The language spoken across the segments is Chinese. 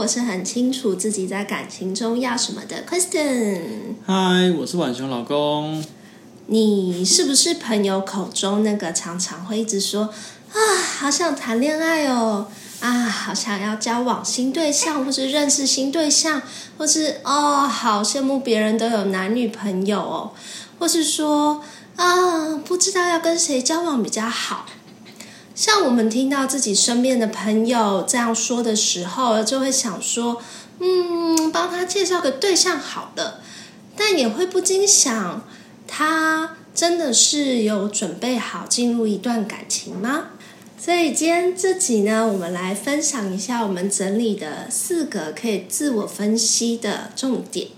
我是很清楚自己在感情中要什么的 Kristen。嗨，我是晚熊老公。你是不是朋友口中那个常常会一直说啊，好想谈恋爱哦，啊，好想要交往新对象，或是认识新对象，或是哦，好羡慕别人都有男女朋友哦，或是说啊，不知道要跟谁交往比较好。像我们听到自己身边的朋友这样说的时候，就会想说，嗯，帮他介绍个对象好了。但也会不禁想，他真的是有准备好进入一段感情吗？所以今天这集呢，我们来分享一下我们整理的四个可以自我分析的重点。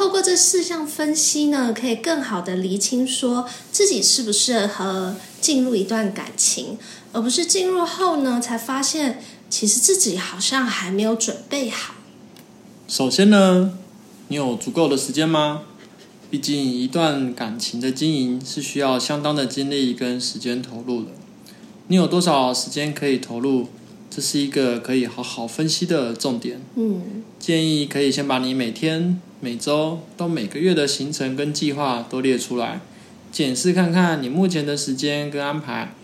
透过这四项分析呢，可以更好的厘清说自己适不适合进入一段感情。而不是进入后呢，才发现其实自己好像还没有准备好。首先呢，你有足够的时间吗？毕竟一段感情的经营是需要相当的精力跟时间投入的。你有多少时间可以投入？这是一个可以好好分析的重点。嗯，建议可以先把你每天、每周到每个月的行程跟计划都列出来，检视看看你目前的时间跟安排。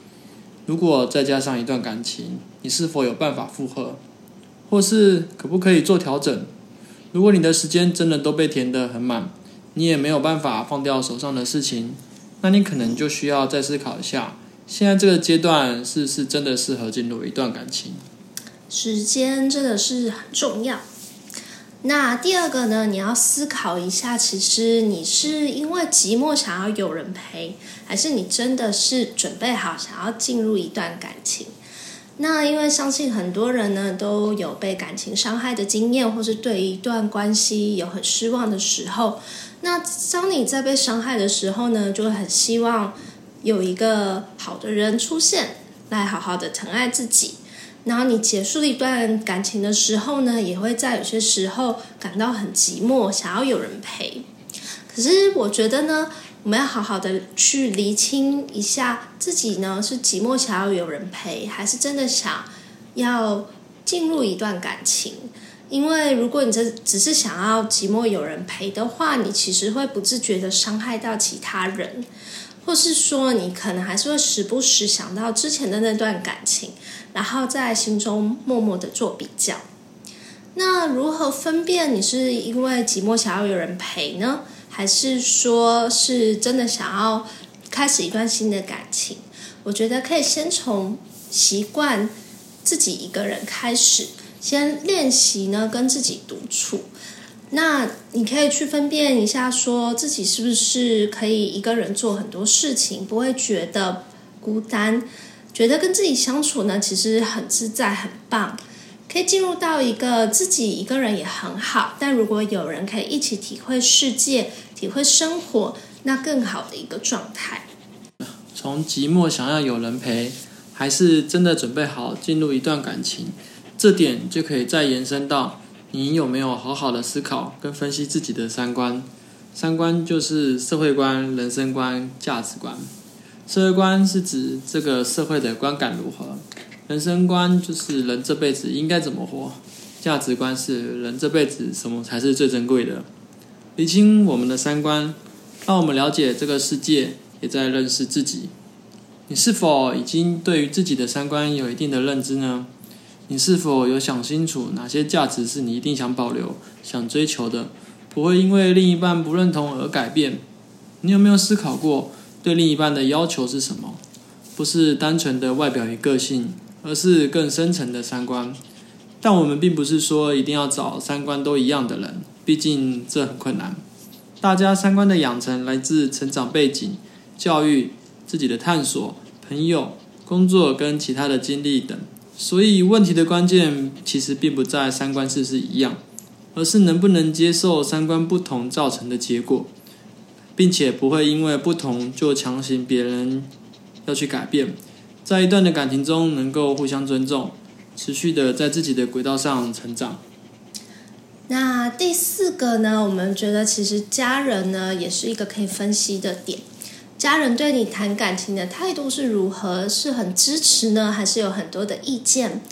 如果再加上一段感情，你是否有办法负荷，或是可不可以做调整？如果你的时间真的都被填得很满，你也没有办法放掉手上的事情，那你可能就需要再思考一下，现在这个阶段是不是真的适合进入一段感情？时间真的是很重要。那第二个呢？你要思考一下，其实你是因为寂寞想要有人陪，还是你真的是准备好想要进入一段感情？那因为相信很多人呢都有被感情伤害的经验，或是对一段关系有很失望的时候。那当你在被伤害的时候呢，就会很希望有一个好的人出现，来好好的疼爱自己。然后你结束一段感情的时候呢，也会在有些时候感到很寂寞，想要有人陪。可是我觉得呢，我们要好好的去厘清一下自己呢，是寂寞想要有人陪，还是真的想要进入一段感情？因为如果你这只是想要寂寞有人陪的话，你其实会不自觉的伤害到其他人。或是说，你可能还是会时不时想到之前的那段感情，然后在心中默默的做比较。那如何分辨你是因为寂寞想要有人陪呢，还是说是真的想要开始一段新的感情？我觉得可以先从习惯自己一个人开始，先练习呢跟自己独处。那你可以去分辨一下，说自己是不是可以一个人做很多事情，不会觉得孤单，觉得跟自己相处呢，其实很自在、很棒，可以进入到一个自己一个人也很好。但如果有人可以一起体会世界、体会生活，那更好的一个状态。从寂寞想要有人陪，还是真的准备好进入一段感情，这点就可以再延伸到。你有没有好好的思考跟分析自己的三观？三观就是社会观、人生观、价值观。社会观是指这个社会的观感如何，人生观就是人这辈子应该怎么活，价值观是人这辈子什么才是最珍贵的。理清我们的三观，让我们了解这个世界，也在认识自己。你是否已经对于自己的三观有一定的认知呢？你是否有想清楚哪些价值是你一定想保留、想追求的，不会因为另一半不认同而改变？你有没有思考过对另一半的要求是什么？不是单纯的外表与个性，而是更深层的三观。但我们并不是说一定要找三观都一样的人，毕竟这很困难。大家三观的养成来自成长背景、教育、自己的探索、朋友、工作跟其他的经历等。所以问题的关键其实并不在三观是不是一样，而是能不能接受三观不同造成的结果，并且不会因为不同就强行别人要去改变。在一段的感情中，能够互相尊重，持续的在自己的轨道上成长。那第四个呢？我们觉得其实家人呢也是一个可以分析的点。家人对你谈感情的态度是如何？是很支持呢，还是有很多的意见？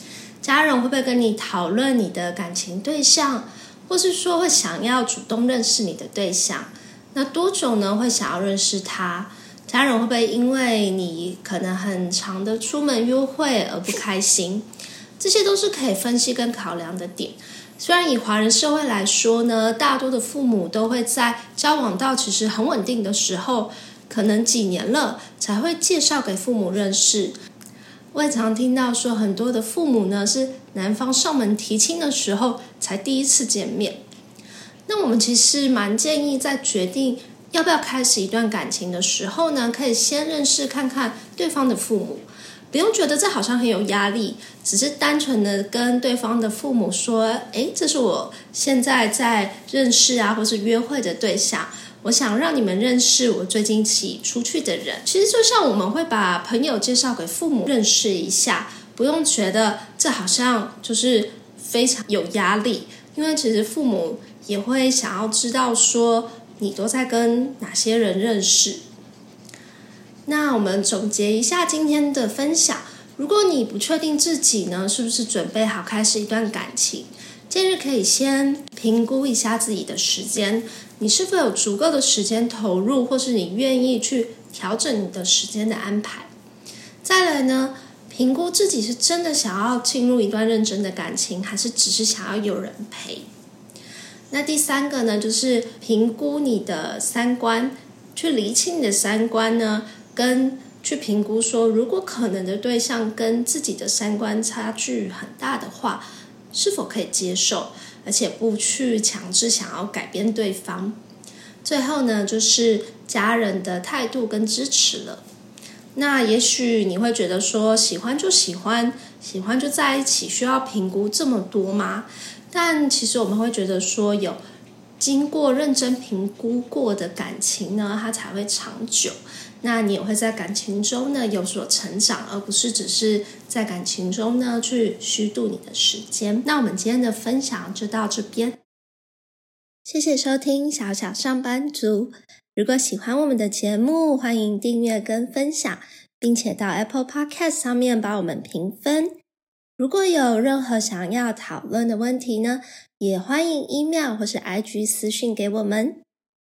家人会不会跟你讨论你的感情对象，或是说会想要主动认识你的对象？那多久呢？会想要认识他？家人会不会因为你可能很长的出门约会而不开心？这些都是可以分析跟考量的点。虽然以华人社会来说呢，大多的父母都会在交往到其实很稳定的时候。可能几年了才会介绍给父母认识。我也常听到说，很多的父母呢是男方上门提亲的时候才第一次见面。那我们其实蛮建议，在决定要不要开始一段感情的时候呢，可以先认识看看对方的父母，不用觉得这好像很有压力，只是单纯的跟对方的父母说：“诶，这是我现在在认识啊，或是约会的对象。”我想让你们认识我最近一起出去的人。其实就像我们会把朋友介绍给父母认识一下，不用觉得这好像就是非常有压力，因为其实父母也会想要知道说你都在跟哪些人认识。那我们总结一下今天的分享：如果你不确定自己呢是不是准备好开始一段感情，建议可以先评估一下自己的时间。你是否有足够的时间投入，或是你愿意去调整你的时间的安排？再来呢，评估自己是真的想要进入一段认真的感情，还是只是想要有人陪？那第三个呢，就是评估你的三观，去厘清你的三观呢，跟去评估说，如果可能的对象跟自己的三观差距很大的话，是否可以接受？而且不去强制想要改变对方，最后呢，就是家人的态度跟支持了。那也许你会觉得说，喜欢就喜欢，喜欢就在一起，需要评估这么多吗？但其实我们会觉得说，有经过认真评估过的感情呢，它才会长久。那你也会在感情中呢有所成长，而不是只是在感情中呢去虚度你的时间。那我们今天的分享就到这边，谢谢收听小小上班族。如果喜欢我们的节目，欢迎订阅跟分享，并且到 Apple Podcast 上面帮我们评分。如果有任何想要讨论的问题呢，也欢迎 email 或是 IG 私讯给我们。